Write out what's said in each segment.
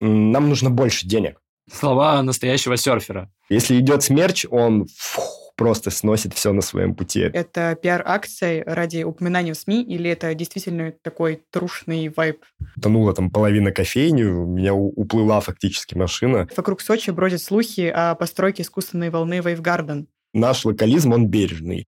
нам нужно больше денег. Слова настоящего серфера. Если идет смерч, он фух, просто сносит все на своем пути. Это пиар-акция ради упоминания в СМИ или это действительно такой трушный вайб? Тонула там половина кофейни, у меня уплыла фактически машина. Вокруг Сочи бродят слухи о постройке искусственной волны Вейвгарден. Наш локализм, он бережный.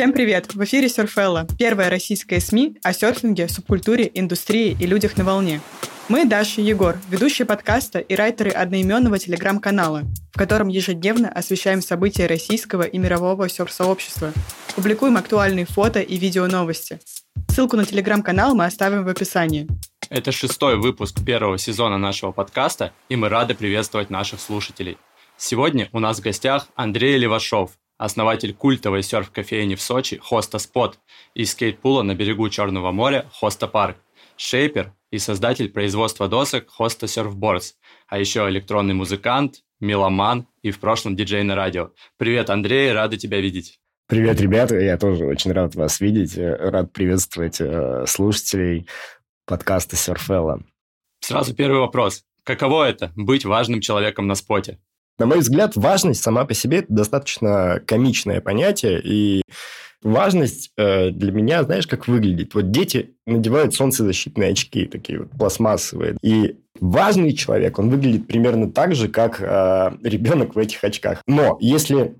Всем привет! В эфире Surfella, первая российская СМИ о серфинге, субкультуре, индустрии и людях на волне. Мы Даша и Егор, ведущие подкаста и райтеры одноименного телеграм-канала, в котором ежедневно освещаем события российского и мирового серф-сообщества. Публикуем актуальные фото и видео новости. Ссылку на телеграм-канал мы оставим в описании. Это шестой выпуск первого сезона нашего подкаста, и мы рады приветствовать наших слушателей. Сегодня у нас в гостях Андрей Левашов, основатель культовой серф-кофейни в Сочи Хоста Спот и скейтпула на берегу Черного моря Хоста Парк, шейпер и создатель производства досок Хоста Surfboards, а еще электронный музыкант, меломан и в прошлом диджей на радио. Привет, Андрей, рады тебя видеть. Привет, ребята, я тоже очень рад вас видеть, рад приветствовать э, слушателей подкаста Surfella. Сразу первый вопрос. Каково это – быть важным человеком на споте? На мой взгляд, важность сама по себе – это достаточно комичное понятие, и важность э, для меня, знаешь, как выглядит. Вот дети надевают солнцезащитные очки, такие вот пластмассовые, и важный человек, он выглядит примерно так же, как э, ребенок в этих очках. Но если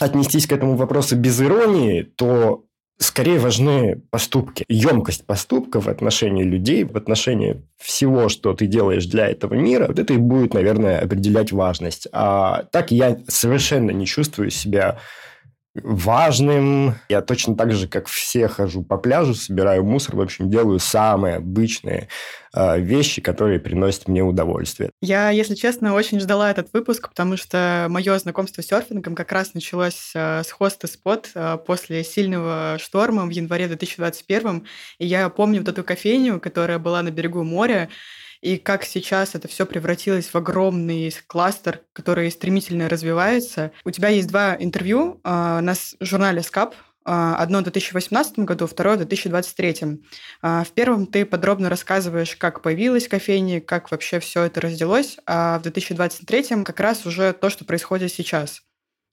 отнестись к этому вопросу без иронии, то скорее важны поступки. Емкость поступка в отношении людей, в отношении всего, что ты делаешь для этого мира, вот это и будет, наверное, определять важность. А так я совершенно не чувствую себя важным. Я точно так же, как все, хожу по пляжу, собираю мусор, в общем, делаю самые обычные э, вещи, которые приносят мне удовольствие. Я, если честно, очень ждала этот выпуск, потому что мое знакомство с серфингом как раз началось э, с хоста спот э, после сильного шторма в январе 2021. И я помню вот эту кофейню, которая была на берегу моря, и как сейчас это все превратилось в огромный кластер, который стремительно развивается. У тебя есть два интервью э, на журнале «Скап», а, Одно в 2018 году, второе в 2023. А, в первом ты подробно рассказываешь, как появилась кофейня, как вообще все это разделось, а в 2023 как раз уже то, что происходит сейчас.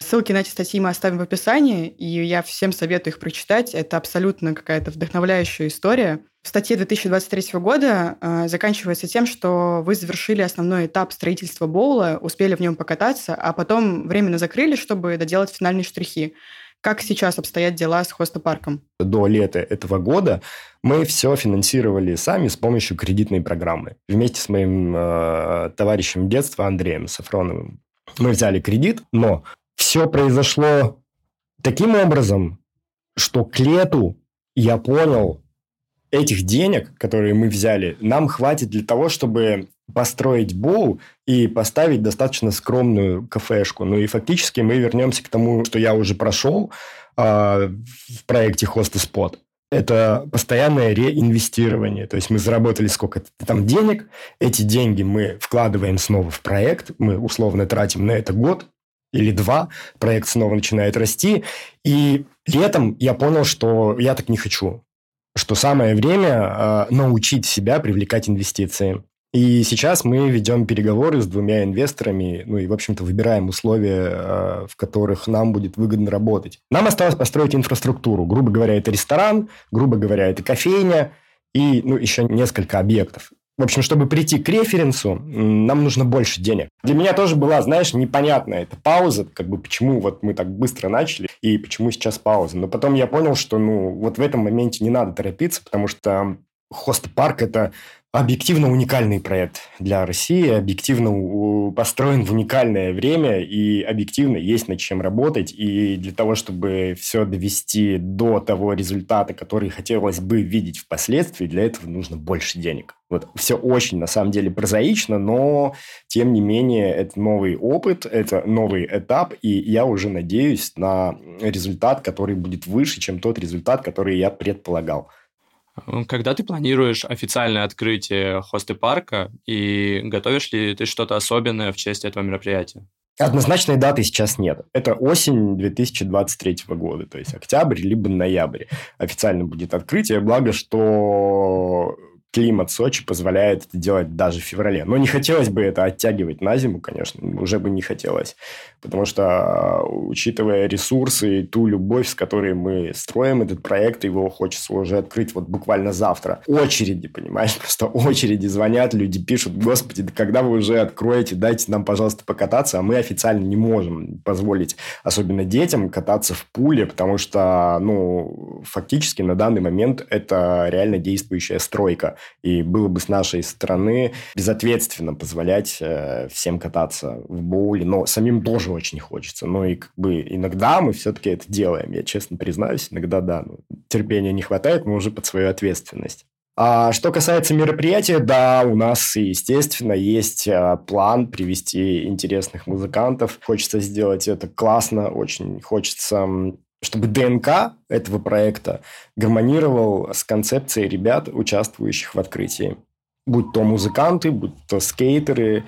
Ссылки на эти статьи мы оставим в описании, и я всем советую их прочитать. Это абсолютно какая-то вдохновляющая история. В статье 2023 года э, заканчивается тем, что вы завершили основной этап строительства боула, успели в нем покататься, а потом временно закрыли, чтобы доделать финальные штрихи. Как сейчас обстоят дела с хостопарком? До лета этого года мы все финансировали сами с помощью кредитной программы. Вместе с моим э, товарищем детства Андреем Сафроновым. Мы взяли кредит, но все произошло таким образом, что к лету я понял, этих денег, которые мы взяли, нам хватит для того, чтобы построить боу и поставить достаточно скромную кафешку. Ну и фактически мы вернемся к тому, что я уже прошел э, в проекте Hostess Spot. Это постоянное реинвестирование. То есть мы заработали сколько-то там денег, эти деньги мы вкладываем снова в проект, мы условно тратим на это год, или два, проект снова начинает расти. И летом я понял, что я так не хочу. Что самое время э, научить себя привлекать инвестиции. И сейчас мы ведем переговоры с двумя инвесторами, ну и, в общем-то, выбираем условия, э, в которых нам будет выгодно работать. Нам осталось построить инфраструктуру. Грубо говоря, это ресторан, грубо говоря, это кофейня и ну, еще несколько объектов. В общем, чтобы прийти к референсу, нам нужно больше денег. Для меня тоже была, знаешь, непонятная эта пауза, как бы почему вот мы так быстро начали и почему сейчас пауза. Но потом я понял, что ну вот в этом моменте не надо торопиться, потому что хост-парк – это объективно уникальный проект для России, объективно построен в уникальное время и объективно есть над чем работать. И для того, чтобы все довести до того результата, который хотелось бы видеть впоследствии, для этого нужно больше денег. Вот все очень, на самом деле, прозаично, но, тем не менее, это новый опыт, это новый этап, и я уже надеюсь на результат, который будет выше, чем тот результат, который я предполагал. Когда ты планируешь официальное открытие хосты парка и готовишь ли ты что-то особенное в честь этого мероприятия? Однозначной даты сейчас нет. Это осень 2023 года, то есть октябрь либо ноябрь. Официально будет открытие, благо, что климат Сочи позволяет это делать даже в феврале. Но не хотелось бы это оттягивать на зиму, конечно, уже бы не хотелось. Потому что, учитывая ресурсы и ту любовь, с которой мы строим этот проект, его хочется уже открыть вот буквально завтра. Очереди, понимаешь, просто очереди звонят, люди пишут, господи, да когда вы уже откроете, дайте нам, пожалуйста, покататься, а мы официально не можем позволить, особенно детям, кататься в пуле, потому что, ну, фактически на данный момент это реально действующая стройка. И было бы с нашей стороны безответственно позволять э, всем кататься в боуле. Но самим тоже очень хочется. Но и как бы иногда мы все-таки это делаем. Я честно признаюсь, иногда да, ну, терпения не хватает, мы уже под свою ответственность. А что касается мероприятия, да, у нас, естественно, есть э, план привести интересных музыкантов. Хочется сделать это классно, очень хочется чтобы ДНК этого проекта гармонировал с концепцией ребят, участвующих в открытии. Будь то музыканты, будь то скейтеры.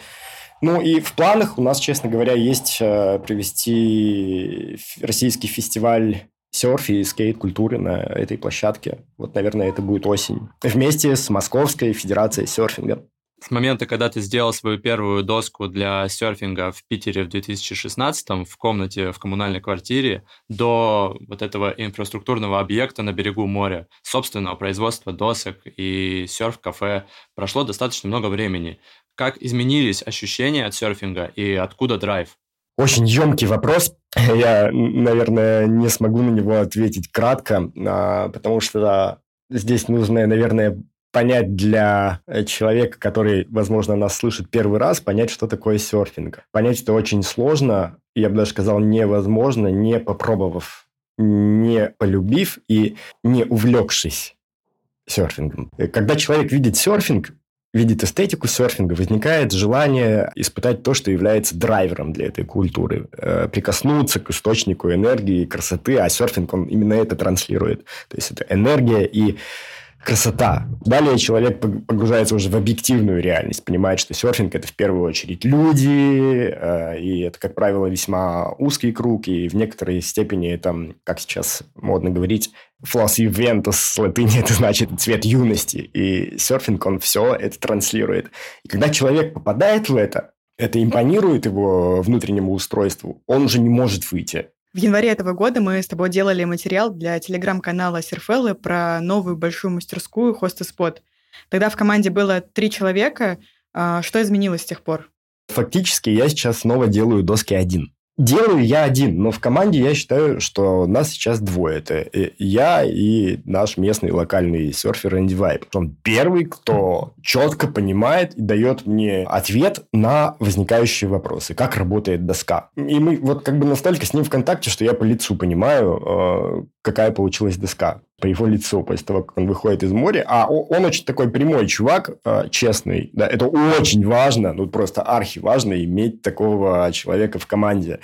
Ну и в планах у нас, честно говоря, есть э, провести российский фестиваль серф и скейт-культуры на этой площадке. Вот, наверное, это будет осень. Вместе с Московской Федерацией серфинга с момента, когда ты сделал свою первую доску для серфинга в Питере в 2016 в комнате в коммунальной квартире до вот этого инфраструктурного объекта на берегу моря, собственного производства досок и серф-кафе, прошло достаточно много времени. Как изменились ощущения от серфинга и откуда драйв? Очень емкий вопрос. Я, наверное, не смогу на него ответить кратко, а, потому что здесь нужно, наверное, понять для э, человека, который, возможно, нас слышит первый раз, понять, что такое серфинг. Понять это очень сложно, я бы даже сказал, невозможно, не попробовав, не полюбив и не увлекшись серфингом. Э, когда человек видит серфинг, видит эстетику серфинга, возникает желание испытать то, что является драйвером для этой культуры. Э, прикоснуться к источнику энергии и красоты, а серфинг, он именно это транслирует. То есть, это энергия и красота. Далее человек погружается уже в объективную реальность, понимает, что серфинг – это в первую очередь люди, э, и это, как правило, весьма узкий круг, и в некоторой степени это, как сейчас модно говорить, флос ювентус с латыни, это значит цвет юности. И серфинг, он все это транслирует. И когда человек попадает в это, это импонирует его внутреннему устройству, он уже не может выйти. В январе этого года мы с тобой делали материал для телеграм-канала Серфеллы про новую большую мастерскую Хостеспот. Тогда в команде было три человека. А, что изменилось с тех пор? Фактически я сейчас снова делаю доски один. Делаю я один, но в команде я считаю, что нас сейчас двое. Это я и наш местный локальный серфер Энди Вайп. Он первый, кто четко понимает и дает мне ответ на возникающие вопросы. Как работает доска. И мы вот как бы настолько с ним в контакте, что я по лицу понимаю, э, какая получилась доска по его лицу, после того, как он выходит из моря. А он очень такой прямой чувак, э, честный. Да, это очень важно, ну просто архи важно иметь такого человека в команде.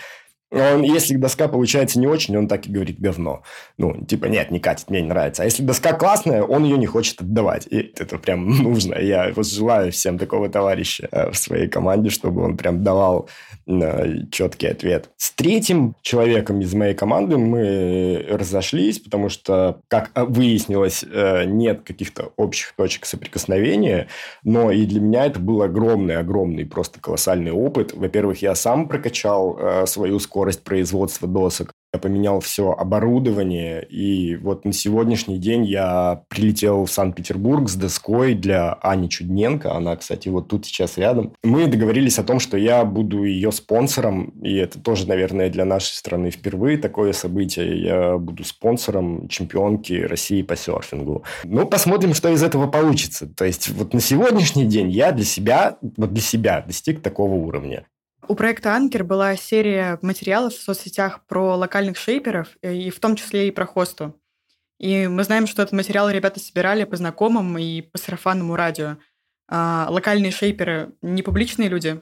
Он, если доска получается не очень, он так и говорит говно. Ну, типа, нет, не катит, мне не нравится. А если доска классная, он ее не хочет отдавать. И это прям нужно. Я вот желаю всем такого товарища э, в своей команде, чтобы он прям давал э, четкий ответ. С третьим человеком из моей команды мы разошлись, потому что, как выяснилось, э, нет каких-то общих точек соприкосновения. Но и для меня это был огромный-огромный, просто колоссальный опыт. Во-первых, я сам прокачал свою скорость скорость производства досок. Я поменял все оборудование, и вот на сегодняшний день я прилетел в Санкт-Петербург с доской для Ани Чудненко. Она, кстати, вот тут сейчас рядом. Мы договорились о том, что я буду ее спонсором, и это тоже, наверное, для нашей страны впервые такое событие. Я буду спонсором чемпионки России по серфингу. Ну, посмотрим, что из этого получится. То есть вот на сегодняшний день я для себя, вот для себя достиг такого уровня. У проекта «Анкер» была серия материалов в соцсетях про локальных шейперов, и в том числе и про хосту. И мы знаем, что этот материал ребята собирали по знакомым и по сарафанному радио. А локальные шейперы не публичные люди?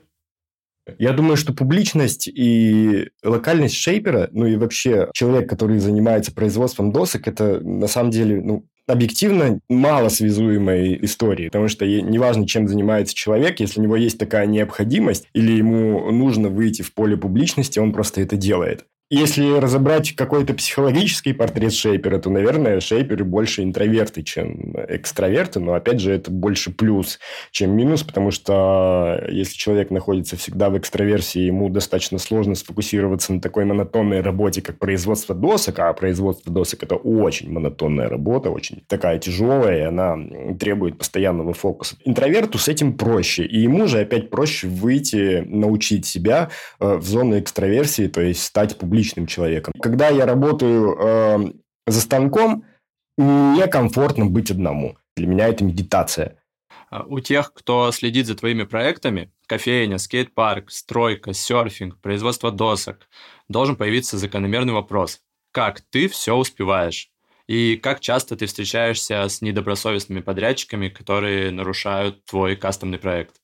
Я думаю, что публичность и локальность шейпера, ну и вообще человек, который занимается производством досок, это на самом деле ну, объективно мало связуемой истории, потому что неважно, чем занимается человек, если у него есть такая необходимость или ему нужно выйти в поле публичности, он просто это делает. Если разобрать какой-то психологический портрет шейпера, то, наверное, шейперы больше интроверты, чем экстраверты, но, опять же, это больше плюс, чем минус, потому что если человек находится всегда в экстраверсии, ему достаточно сложно сфокусироваться на такой монотонной работе, как производство досок, а производство досок – это очень монотонная работа, очень такая тяжелая, и она требует постоянного фокуса. Интроверту с этим проще, и ему же опять проще выйти, научить себя э, в зону экстраверсии, то есть стать публичным публичным человеком. Когда я работаю э, за станком, мне комфортно быть одному. Для меня это медитация. А у тех, кто следит за твоими проектами, кофейня, скейт-парк, стройка, серфинг, производство досок, должен появиться закономерный вопрос. Как ты все успеваешь? И как часто ты встречаешься с недобросовестными подрядчиками, которые нарушают твой кастомный проект?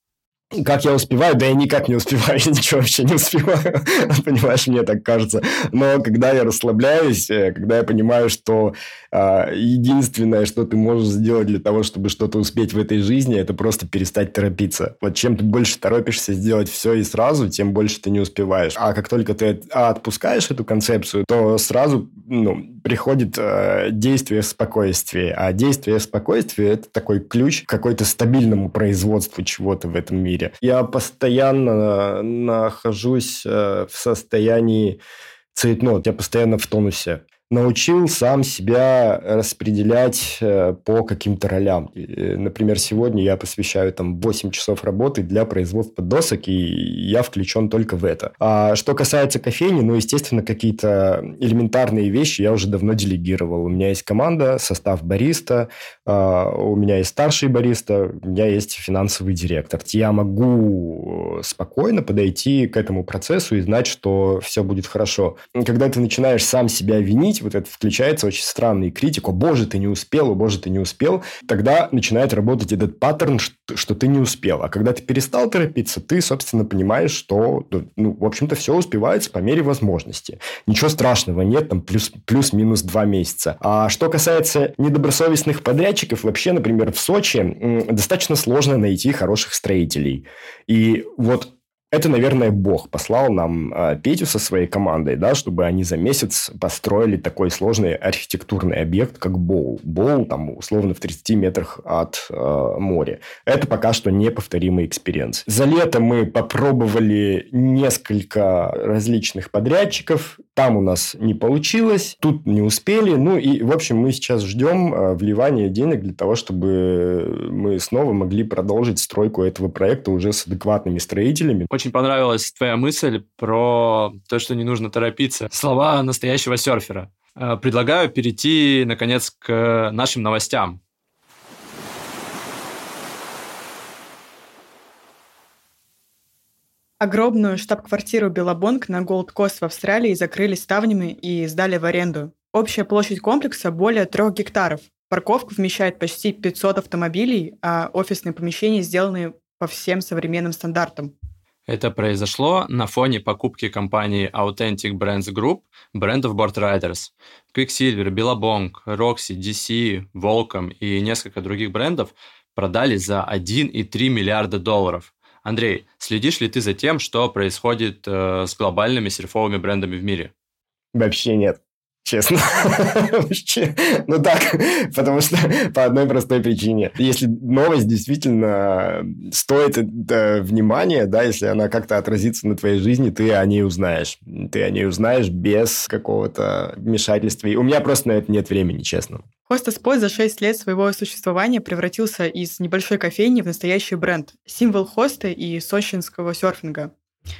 Как я успеваю? Да я никак не успеваю, я ничего вообще не успеваю, понимаешь, мне так кажется. Но когда я расслабляюсь, э, когда я понимаю, что э, единственное, что ты можешь сделать для того, чтобы что-то успеть в этой жизни, это просто перестать торопиться. Вот чем ты больше торопишься сделать все и сразу, тем больше ты не успеваешь. А как только ты отпускаешь эту концепцию, то сразу ну, приходит э, действие в спокойствии. А действие в спокойствии – это такой ключ к какой-то стабильному производству чего-то в этом мире. Я постоянно нахожусь э, в состоянии цейтнот, я постоянно в тонусе научил сам себя распределять э, по каким-то ролям. Э, например, сегодня я посвящаю там 8 часов работы для производства досок, и я включен только в это. А что касается кофейни, ну, естественно, какие-то элементарные вещи я уже давно делегировал. У меня есть команда, состав бариста, а, у меня есть старший бариста, у меня есть финансовый директор. Я могу спокойно подойти к этому процессу и знать, что все будет хорошо. Когда ты начинаешь сам себя винить, вот это включается очень странный критик, о боже, ты не успел, о боже, ты не успел, тогда начинает работать этот паттерн, что, что ты не успел. А когда ты перестал торопиться, ты, собственно, понимаешь, что, ну, в общем-то, все успевается по мере возможности. Ничего страшного нет, там плюс, плюс-минус два месяца. А что касается недобросовестных подрядчиков, вообще, например, в Сочи достаточно сложно найти хороших строителей. И вот это, наверное, Бог послал нам э, Петю со своей командой, да, чтобы они за месяц построили такой сложный архитектурный объект, как bowl. Bowl, там, условно, в 30 метрах от э, моря. Это пока что неповторимый experience. За лето мы попробовали несколько различных подрядчиков. Там у нас не получилось, тут не успели. Ну и, в общем, мы сейчас ждем э, вливания денег для того, чтобы мы снова могли продолжить стройку этого проекта уже с адекватными строителями очень понравилась твоя мысль про то, что не нужно торопиться. Слова настоящего серфера. Э, предлагаю перейти, наконец, к нашим новостям. Огромную штаб-квартиру Белобонг на Голд Кост в Австралии закрыли ставнями и сдали в аренду. Общая площадь комплекса более трех гектаров. Парковка вмещает почти 500 автомобилей, а офисные помещения сделаны по всем современным стандартам. Это произошло на фоне покупки компании Authentic Brands Group брендов Board Riders. Quicksilver, Billabong, Roxy, DC, Volcom и несколько других брендов продали за 1,3 миллиарда долларов. Андрей, следишь ли ты за тем, что происходит э, с глобальными серфовыми брендами в мире? Вообще нет честно. ну так, потому что по одной простой причине. Если новость действительно стоит э, внимания, да, если она как-то отразится на твоей жизни, ты о ней узнаешь. Ты о ней узнаешь без какого-то вмешательства. И у меня просто на это нет времени, честно. Хоста Спот за 6 лет своего существования превратился из небольшой кофейни в настоящий бренд. Символ хоста и сочинского серфинга.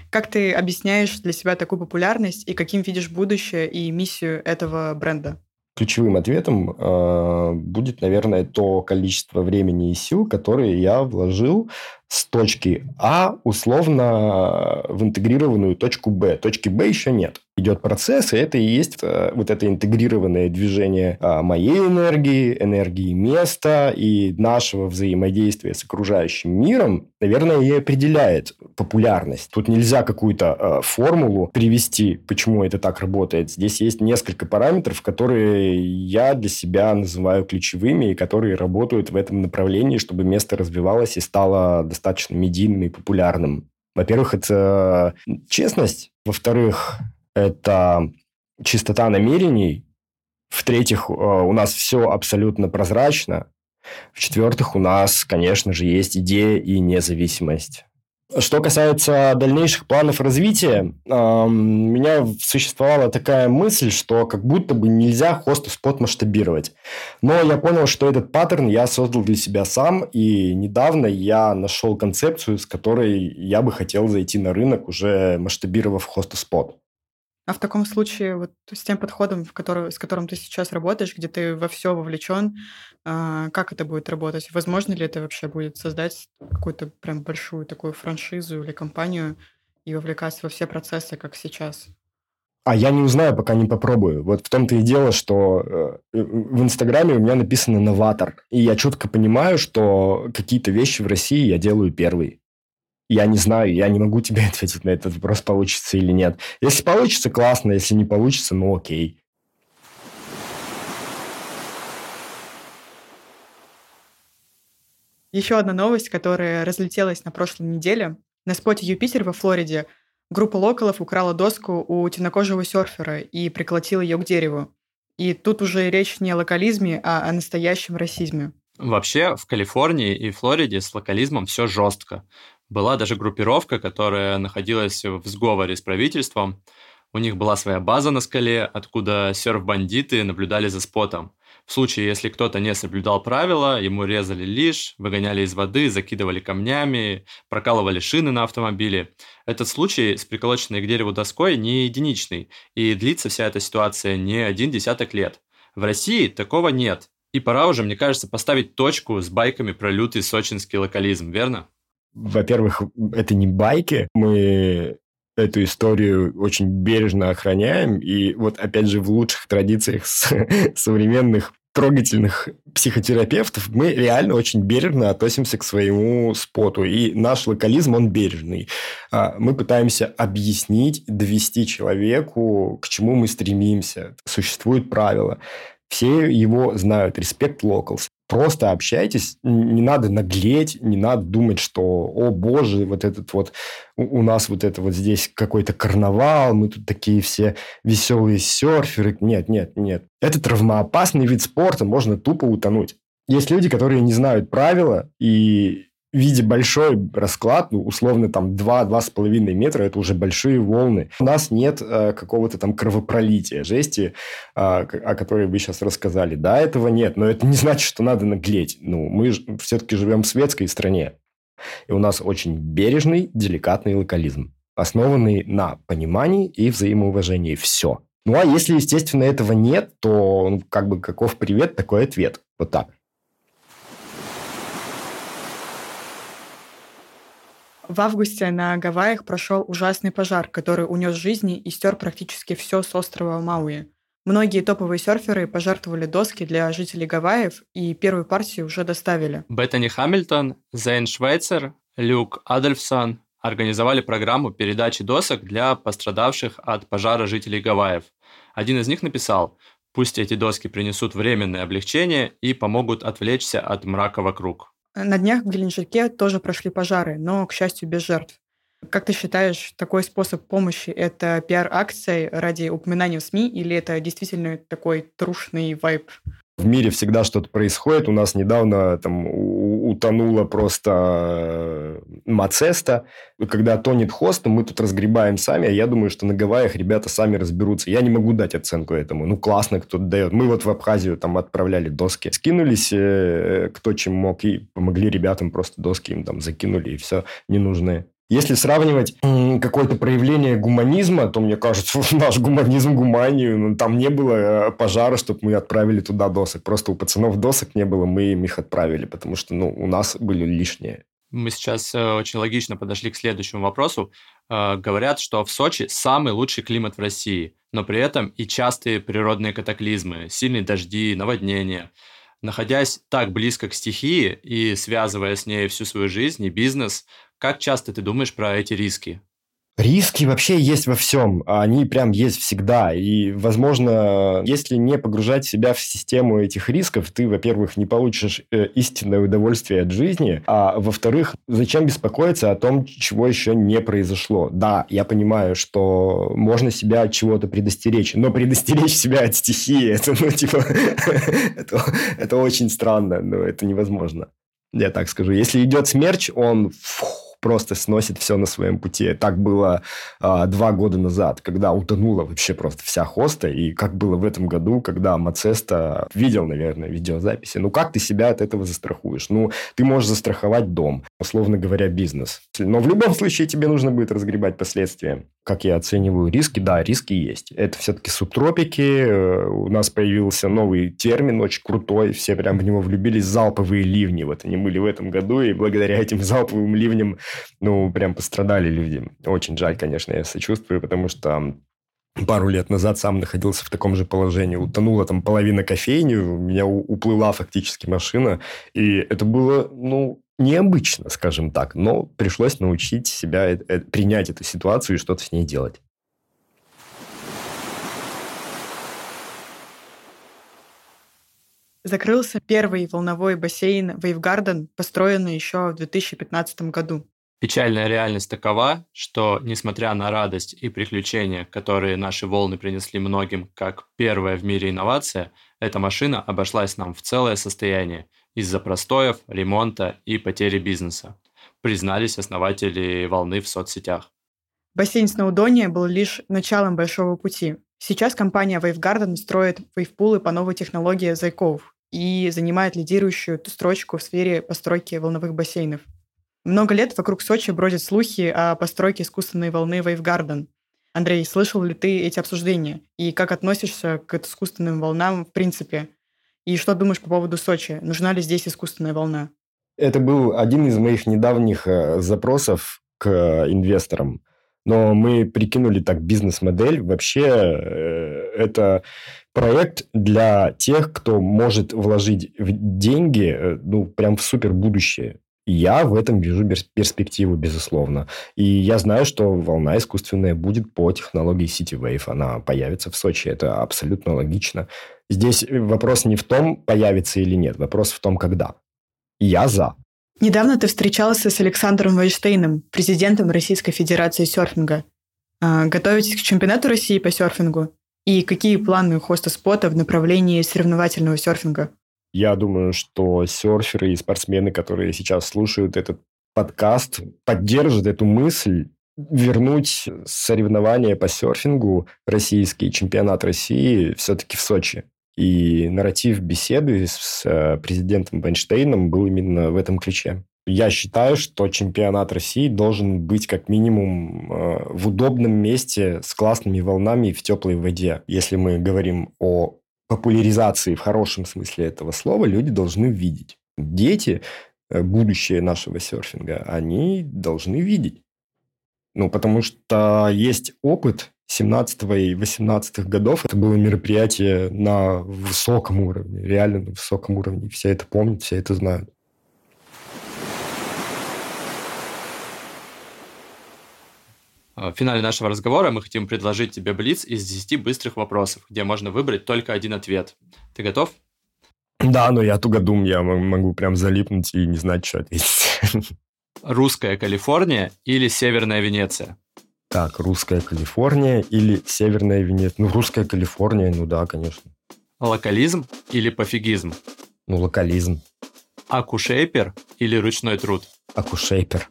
Как ты объясняешь для себя такую популярность и каким видишь будущее и миссию этого бренда? Ключевым ответом э, будет, наверное, то количество времени и сил, которые я вложил с точки А условно в интегрированную точку Б. Точки Б еще нет. Идет процесс, и это и есть э, вот это интегрированное движение а, моей энергии, энергии места и нашего взаимодействия с окружающим миром, наверное, и определяет популярность. Тут нельзя какую-то э, формулу привести, почему это так работает. Здесь есть несколько параметров, которые я для себя называю ключевыми и которые работают в этом направлении, чтобы место развивалось и стало достаточно достаточно медийным и популярным. Во-первых, это честность. Во-вторых, это чистота намерений. В-третьих, э, у нас все абсолютно прозрачно. В-четвертых, у нас, конечно же, есть идея и независимость. Что касается дальнейших планов развития, у меня существовала такая мысль, что как будто бы нельзя хост спот масштабировать. Но я понял, что этот паттерн я создал для себя сам, и недавно я нашел концепцию, с которой я бы хотел зайти на рынок, уже масштабировав хост спот. А в таком случае, вот с тем подходом, в который, с которым ты сейчас работаешь, где ты во все вовлечен, а, как это будет работать? Возможно ли это вообще будет создать какую-то прям большую такую франшизу или компанию и вовлекаться во все процессы, как сейчас? А я не узнаю, пока не попробую. Вот в том-то и дело, что э, в Инстаграме у меня написано «новатор». И я четко понимаю, что какие-то вещи в России я делаю первый. Я не знаю, я не могу тебе ответить на этот вопрос, получится или нет. Если получится, классно, если не получится, ну окей. Еще одна новость, которая разлетелась на прошлой неделе. На споте «Юпитер» во Флориде группа локалов украла доску у темнокожего серфера и приколотила ее к дереву. И тут уже речь не о локализме, а о настоящем расизме. Вообще, в Калифорнии и Флориде с локализмом все жестко. Была даже группировка, которая находилась в сговоре с правительством. У них была своя база на скале, откуда серф-бандиты наблюдали за спотом. В случае, если кто-то не соблюдал правила, ему резали лишь, выгоняли из воды, закидывали камнями, прокалывали шины на автомобиле. Этот случай с приколоченной к дереву доской не единичный, и длится вся эта ситуация не один десяток лет. В России такого нет. И пора уже, мне кажется, поставить точку с байками про лютый сочинский локализм, верно? Во-первых, это не байки. Мы эту историю очень бережно охраняем. И вот, опять же, в лучших традициях современных трогательных психотерапевтов мы реально очень бережно относимся к своему споту. И наш локализм, он бережный. А, мы пытаемся объяснить, довести человеку, к чему мы стремимся. Существуют правила. Все его знают. Респект locals. Просто общайтесь, не надо наглеть, не надо думать, что, о боже, вот этот вот, у нас вот это вот здесь какой-то карнавал, мы тут такие все веселые серферы. Нет, нет, нет. Это травмоопасный вид спорта, можно тупо утонуть. Есть люди, которые не знают правила, и виде большой расклад, ну, условно, там 2-2,5 метра, это уже большие волны. У нас нет э, какого-то там кровопролития, жести, э, о которой вы сейчас рассказали. Да, этого нет, но это не значит, что надо наглеть. Ну, мы все-таки живем в светской стране. И у нас очень бережный, деликатный локализм, основанный на понимании и взаимоуважении. Все. Ну, а если, естественно, этого нет, то ну, как бы каков привет, такой ответ. Вот так. В августе на Гавайях прошел ужасный пожар, который унес жизни и стер практически все с острова Мауи. Многие топовые серферы пожертвовали доски для жителей Гавайев, и первую партию уже доставили. Беттани Хамильтон, Зейн Швейцер, Люк Адольфсон организовали программу передачи досок для пострадавших от пожара жителей Гавайев. Один из них написал, пусть эти доски принесут временное облегчение и помогут отвлечься от мрака вокруг. На днях в Геленджике тоже прошли пожары, но, к счастью, без жертв. Как ты считаешь, такой способ помощи – это пиар-акция ради упоминания в СМИ или это действительно такой трушный вайб? В мире всегда что-то происходит. У нас недавно там утонула просто э, Мацеста. Когда тонет хост, мы тут разгребаем сами. А я думаю, что на Гавайях ребята сами разберутся. Я не могу дать оценку этому. Ну, классно кто-то дает. Мы вот в Абхазию там отправляли доски. Скинулись э, кто чем мог и помогли ребятам просто доски им там закинули и все ненужные. Если сравнивать какое-то проявление гуманизма, то, мне кажется, наш гуманизм гуманию, ну, там не было э, пожара, чтобы мы отправили туда досок. Просто у пацанов досок не было, мы им их отправили, потому что ну, у нас были лишние. Мы сейчас э, очень логично подошли к следующему вопросу. Э, говорят, что в Сочи самый лучший климат в России, но при этом и частые природные катаклизмы, сильные дожди, наводнения. Находясь так близко к стихии и связывая с ней всю свою жизнь и бизнес, как часто ты думаешь про эти риски? Риски вообще есть во всем. Они прям есть всегда. И, возможно, если не погружать себя в систему этих рисков, ты, во-первых, не получишь э, истинное удовольствие от жизни, а во-вторых, зачем беспокоиться о том, чего еще не произошло? Да, я понимаю, что можно себя от чего-то предостеречь, но предостеречь себя от стихии, это, ну, типа, это, очень странно, но это невозможно. Я так скажу. Если идет смерч, он... Фух, просто сносит все на своем пути. Так было а, два года назад, когда утонула вообще просто вся хоста, и как было в этом году, когда Мацеста видел, наверное, видеозаписи. Ну, как ты себя от этого застрахуешь? Ну, ты можешь застраховать дом, условно говоря, бизнес. Но в любом случае тебе нужно будет разгребать последствия. Как я оцениваю риски? Да, риски есть. Это все-таки субтропики. Э, у нас появился новый термин, очень крутой. Все прям в него влюбились. Залповые ливни. Вот они были в этом году, и благодаря этим залповым ливням ну, прям пострадали люди. Очень жаль, конечно, я сочувствую, потому что пару лет назад сам находился в таком же положении. Утонула там половина кофейни, у меня уплыла фактически машина. И это было, ну, необычно, скажем так. Но пришлось научить себя э, э, принять эту ситуацию и что-то с ней делать. Закрылся первый волновой бассейн Вейвгарден, построенный еще в 2015 году. Печальная реальность такова, что, несмотря на радость и приключения, которые наши волны принесли многим как первая в мире инновация, эта машина обошлась нам в целое состояние из-за простоев, ремонта и потери бизнеса, признались основатели волны в соцсетях. Бассейн Сноудония был лишь началом большого пути. Сейчас компания Wavegarden строит вейвпулы по новой технологии Зайков и занимает лидирующую строчку в сфере постройки волновых бассейнов. Много лет вокруг Сочи бродят слухи о постройке искусственной волны Вейвгарден. Андрей, слышал ли ты эти обсуждения? И как относишься к искусственным волнам в принципе? И что думаешь по поводу Сочи? Нужна ли здесь искусственная волна? Это был один из моих недавних э, запросов к инвесторам. Но мы прикинули так бизнес-модель. Вообще э, это проект для тех, кто может вложить деньги э, ну, прям в супер будущее. Я в этом вижу перспективу, безусловно. И я знаю, что волна искусственная будет по технологии CityWave. Она появится в Сочи. Это абсолютно логично. Здесь вопрос не в том, появится или нет. Вопрос в том, когда. Я за. Недавно ты встречался с Александром Вайштейном, президентом Российской Федерации серфинга. А, готовитесь к чемпионату России по серфингу? И какие планы хоста спота в направлении соревновательного серфинга? Я думаю, что серферы и спортсмены, которые сейчас слушают этот подкаст, поддержат эту мысль вернуть соревнования по серфингу, российский чемпионат России, все-таки в Сочи. И нарратив беседы с э, президентом Бенштейном был именно в этом ключе. Я считаю, что чемпионат России должен быть как минимум э, в удобном месте с классными волнами в теплой воде. Если мы говорим о популяризации в хорошем смысле этого слова люди должны видеть. Дети, э, будущее нашего серфинга, они должны видеть. Ну, потому что есть опыт 17 и 18 годов. Это было мероприятие на высоком уровне, реально на высоком уровне. Все это помнят, все это знают. В финале нашего разговора мы хотим предложить тебе блиц из 10 быстрых вопросов, где можно выбрать только один ответ. Ты готов? Да, но я тугодум, я могу прям залипнуть и не знать, что ответить. Русская Калифорния или Северная Венеция? Так, русская Калифорния или Северная Венеция? Ну, русская Калифорния, ну да, конечно. Локализм или пофигизм? Ну, локализм. Акушейпер или ручной труд? Акушейпер.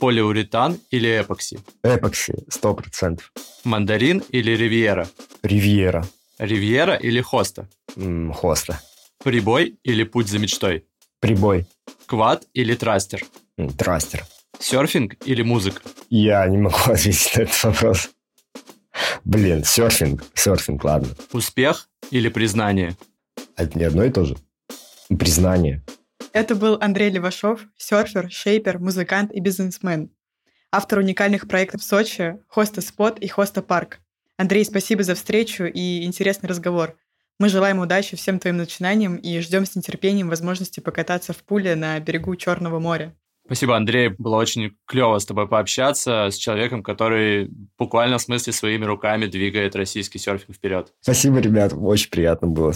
Полиуретан или эпокси? Эпокси, сто процентов. Мандарин или ривьера? Ривьера. Ривьера или хоста? М, хоста. Прибой или путь за мечтой? Прибой. Квад или трастер? М, Трастер. Серфинг или музыка? Я не могу ответить на этот вопрос. Блин, серфинг. Серфинг, ладно. Успех или признание? Это не одно и то же. Признание. Это был Андрей Левашов, серфер, шейпер, музыкант и бизнесмен. Автор уникальных проектов в Сочи, Хоста Спот и Хоста Парк. Андрей, спасибо за встречу и интересный разговор. Мы желаем удачи всем твоим начинаниям и ждем с нетерпением возможности покататься в пуле на берегу Черного моря. Спасибо, Андрей. Было очень клево с тобой пообщаться, с человеком, который буквально в смысле своими руками двигает российский серфинг вперед. Спасибо, ребят. Очень приятно было.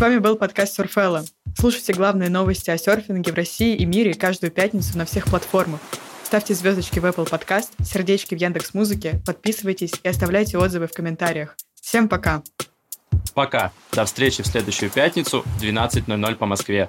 Вами был подкаст Сурфелла. Слушайте главные новости о серфинге в России и мире каждую пятницу на всех платформах. Ставьте звездочки в Apple Podcast, сердечки в Яндекс Музыке, подписывайтесь и оставляйте отзывы в комментариях. Всем пока! Пока. До встречи в следующую пятницу в 12.00 по Москве.